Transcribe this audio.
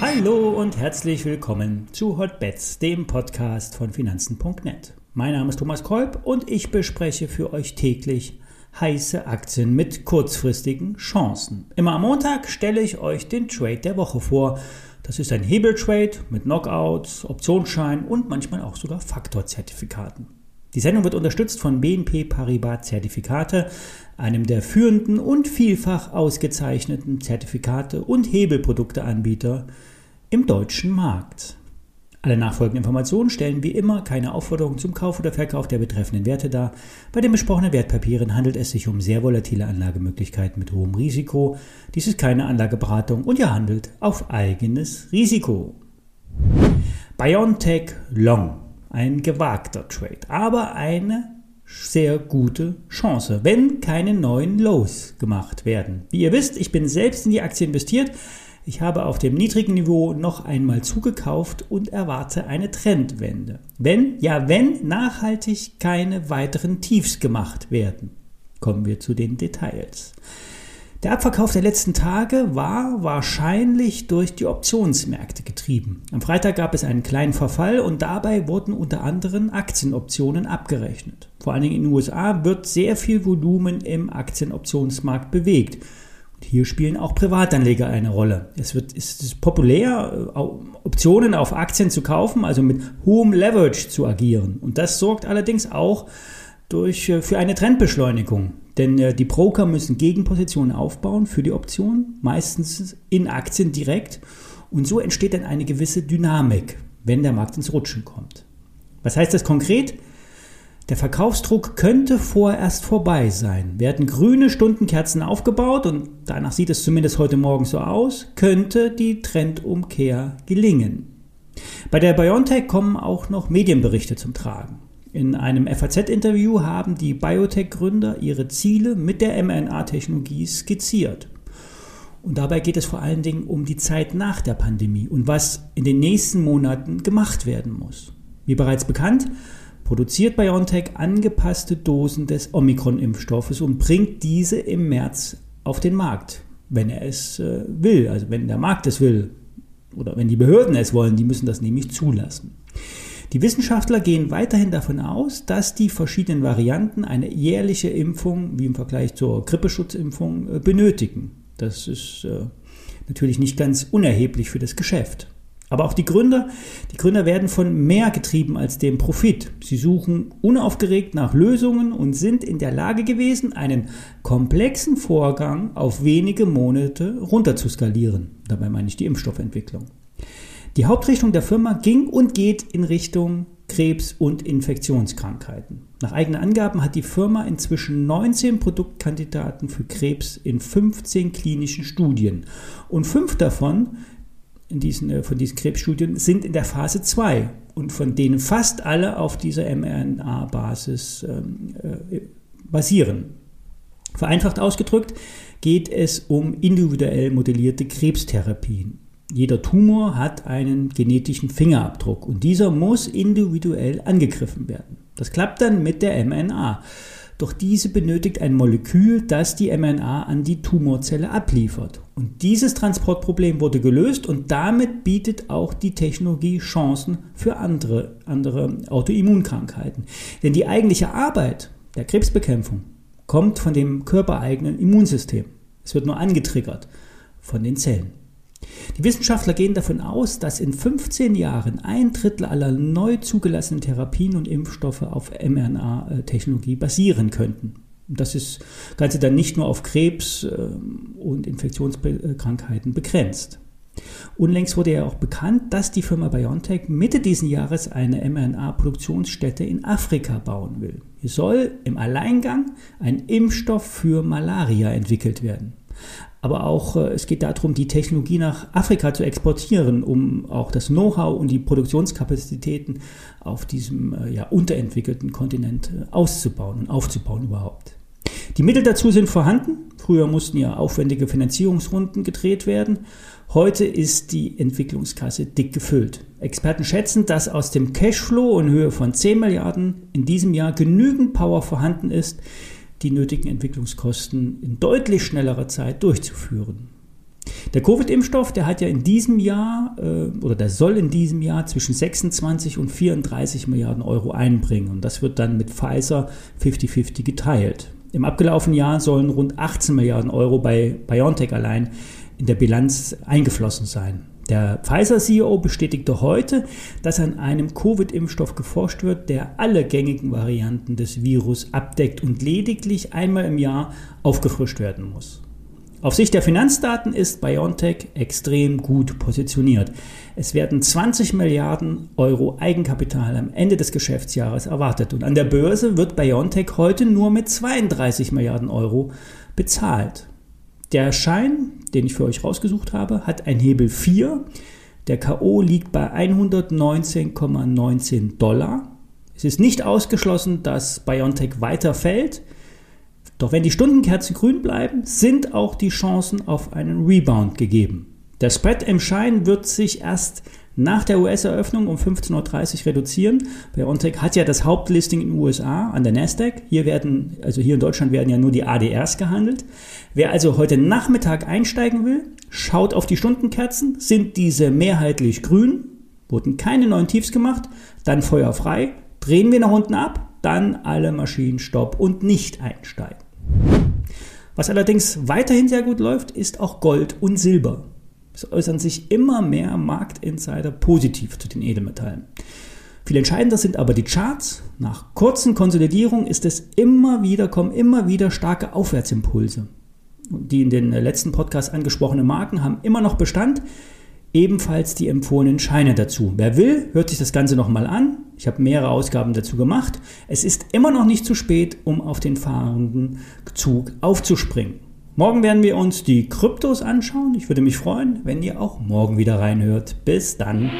Hallo und herzlich willkommen zu Hotbets, dem Podcast von Finanzen.net. Mein Name ist Thomas Kolb und ich bespreche für euch täglich heiße Aktien mit kurzfristigen Chancen. Immer am Montag stelle ich euch den Trade der Woche vor. Das ist ein Hebeltrade mit Knockouts, Optionsschein und manchmal auch sogar Faktorzertifikaten. Die Sendung wird unterstützt von BNP Paribas Zertifikate, einem der führenden und vielfach ausgezeichneten Zertifikate und Hebelprodukteanbieter im deutschen Markt. Alle nachfolgenden Informationen stellen wie immer keine Aufforderung zum Kauf oder Verkauf der betreffenden Werte dar. Bei den besprochenen Wertpapieren handelt es sich um sehr volatile Anlagemöglichkeiten mit hohem Risiko. Dies ist keine Anlageberatung und ihr handelt auf eigenes Risiko. BioNTech Long. Ein gewagter Trade, aber eine sehr gute Chance, wenn keine neuen Lows gemacht werden. Wie ihr wisst, ich bin selbst in die Aktie investiert. Ich habe auf dem niedrigen Niveau noch einmal zugekauft und erwarte eine Trendwende. Wenn, ja, wenn nachhaltig keine weiteren Tiefs gemacht werden. Kommen wir zu den Details. Der Abverkauf der letzten Tage war wahrscheinlich durch die Optionsmärkte getrieben. Am Freitag gab es einen kleinen Verfall und dabei wurden unter anderem Aktienoptionen abgerechnet. Vor allen Dingen in den USA wird sehr viel Volumen im Aktienoptionsmarkt bewegt. Hier spielen auch Privatanleger eine Rolle. Es wird, ist es populär, äh, Optionen auf Aktien zu kaufen, also mit hohem Leverage zu agieren. Und das sorgt allerdings auch durch, äh, für eine Trendbeschleunigung. Denn äh, die Broker müssen Gegenpositionen aufbauen für die Option, meistens in Aktien direkt. Und so entsteht dann eine gewisse Dynamik, wenn der Markt ins Rutschen kommt. Was heißt das konkret? Der Verkaufsdruck könnte vorerst vorbei sein. Werden grüne Stundenkerzen aufgebaut und danach sieht es zumindest heute Morgen so aus, könnte die Trendumkehr gelingen. Bei der BioNTech kommen auch noch Medienberichte zum Tragen. In einem FAZ-Interview haben die Biotech-Gründer ihre Ziele mit der mRNA-Technologie skizziert. Und dabei geht es vor allen Dingen um die Zeit nach der Pandemie und was in den nächsten Monaten gemacht werden muss. Wie bereits bekannt, produziert BioNTech angepasste Dosen des Omikron-Impfstoffes und bringt diese im März auf den Markt, wenn er es äh, will, also wenn der Markt es will oder wenn die Behörden es wollen, die müssen das nämlich zulassen. Die Wissenschaftler gehen weiterhin davon aus, dass die verschiedenen Varianten eine jährliche Impfung, wie im Vergleich zur Grippeschutzimpfung, äh, benötigen. Das ist äh, natürlich nicht ganz unerheblich für das Geschäft. Aber auch die Gründer, die Gründer werden von mehr getrieben als dem Profit. Sie suchen unaufgeregt nach Lösungen und sind in der Lage gewesen, einen komplexen Vorgang auf wenige Monate runterzuskalieren. Dabei meine ich die Impfstoffentwicklung. Die Hauptrichtung der Firma ging und geht in Richtung Krebs- und Infektionskrankheiten. Nach eigenen Angaben hat die Firma inzwischen 19 Produktkandidaten für Krebs in 15 klinischen Studien und fünf davon in diesen, äh, von diesen Krebsstudien sind in der Phase 2 und von denen fast alle auf dieser mRNA-Basis ähm, äh, basieren. Vereinfacht ausgedrückt geht es um individuell modellierte Krebstherapien. Jeder Tumor hat einen genetischen Fingerabdruck und dieser muss individuell angegriffen werden. Das klappt dann mit der mRNA. Doch diese benötigt ein Molekül, das die mRNA an die Tumorzelle abliefert. Und dieses Transportproblem wurde gelöst und damit bietet auch die Technologie Chancen für andere, andere Autoimmunkrankheiten. Denn die eigentliche Arbeit der Krebsbekämpfung kommt von dem körpereigenen Immunsystem. Es wird nur angetriggert von den Zellen. Die Wissenschaftler gehen davon aus, dass in 15 Jahren ein Drittel aller neu zugelassenen Therapien und Impfstoffe auf mRNA-Technologie basieren könnten. Das ist Ganze dann nicht nur auf Krebs ähm, und Infektionskrankheiten begrenzt. Unlängst wurde ja auch bekannt, dass die Firma BioNTech Mitte dieses Jahres eine mRNA-Produktionsstätte in Afrika bauen will. Hier soll im Alleingang ein Impfstoff für Malaria entwickelt werden aber auch äh, es geht darum, die Technologie nach Afrika zu exportieren, um auch das Know-how und die Produktionskapazitäten auf diesem äh, ja, unterentwickelten Kontinent äh, auszubauen und aufzubauen überhaupt. Die Mittel dazu sind vorhanden. Früher mussten ja aufwendige Finanzierungsrunden gedreht werden. Heute ist die Entwicklungskasse dick gefüllt. Experten schätzen, dass aus dem Cashflow in Höhe von 10 Milliarden in diesem Jahr genügend Power vorhanden ist, die nötigen Entwicklungskosten in deutlich schnellerer Zeit durchzuführen. Der Covid-Impfstoff, der hat ja in diesem Jahr äh, oder der soll in diesem Jahr zwischen 26 und 34 Milliarden Euro einbringen. Und das wird dann mit Pfizer 50-50 geteilt. Im abgelaufenen Jahr sollen rund 18 Milliarden Euro bei BioNTech allein in der Bilanz eingeflossen sein. Der Pfizer-CEO bestätigte heute, dass an einem Covid-Impfstoff geforscht wird, der alle gängigen Varianten des Virus abdeckt und lediglich einmal im Jahr aufgefrischt werden muss. Auf Sicht der Finanzdaten ist BioNTech extrem gut positioniert. Es werden 20 Milliarden Euro Eigenkapital am Ende des Geschäftsjahres erwartet und an der Börse wird BioNTech heute nur mit 32 Milliarden Euro bezahlt. Der Schein, den ich für euch rausgesucht habe, hat ein Hebel 4. Der KO liegt bei 119,19 Dollar. Es ist nicht ausgeschlossen, dass BioNTech weiter fällt. Doch wenn die Stundenkerzen grün bleiben, sind auch die Chancen auf einen Rebound gegeben. Der Spread im Schein wird sich erst nach der US-Eröffnung um 15.30 Uhr reduzieren. BioNTech hat ja das Hauptlisting in den USA an der Nasdaq. Hier werden, also hier in Deutschland werden ja nur die ADRs gehandelt. Wer also heute Nachmittag einsteigen will, schaut auf die Stundenkerzen. Sind diese mehrheitlich grün? Wurden keine neuen Tiefs gemacht? Dann Feuer frei. Drehen wir nach unten ab? Dann alle Maschinen stopp und nicht einsteigen. Was allerdings weiterhin sehr gut läuft, ist auch Gold und Silber. Es äußern sich immer mehr Marktinsider positiv zu den Edelmetallen. Viel entscheidender sind aber die Charts. Nach kurzen Konsolidierungen ist es immer wieder, kommen immer wieder starke Aufwärtsimpulse. Die in den letzten Podcasts angesprochenen Marken haben immer noch Bestand ebenfalls die empfohlenen Scheine dazu. Wer will, hört sich das Ganze nochmal an. Ich habe mehrere Ausgaben dazu gemacht. Es ist immer noch nicht zu spät, um auf den fahrenden Zug aufzuspringen. Morgen werden wir uns die Kryptos anschauen. Ich würde mich freuen, wenn ihr auch morgen wieder reinhört. Bis dann.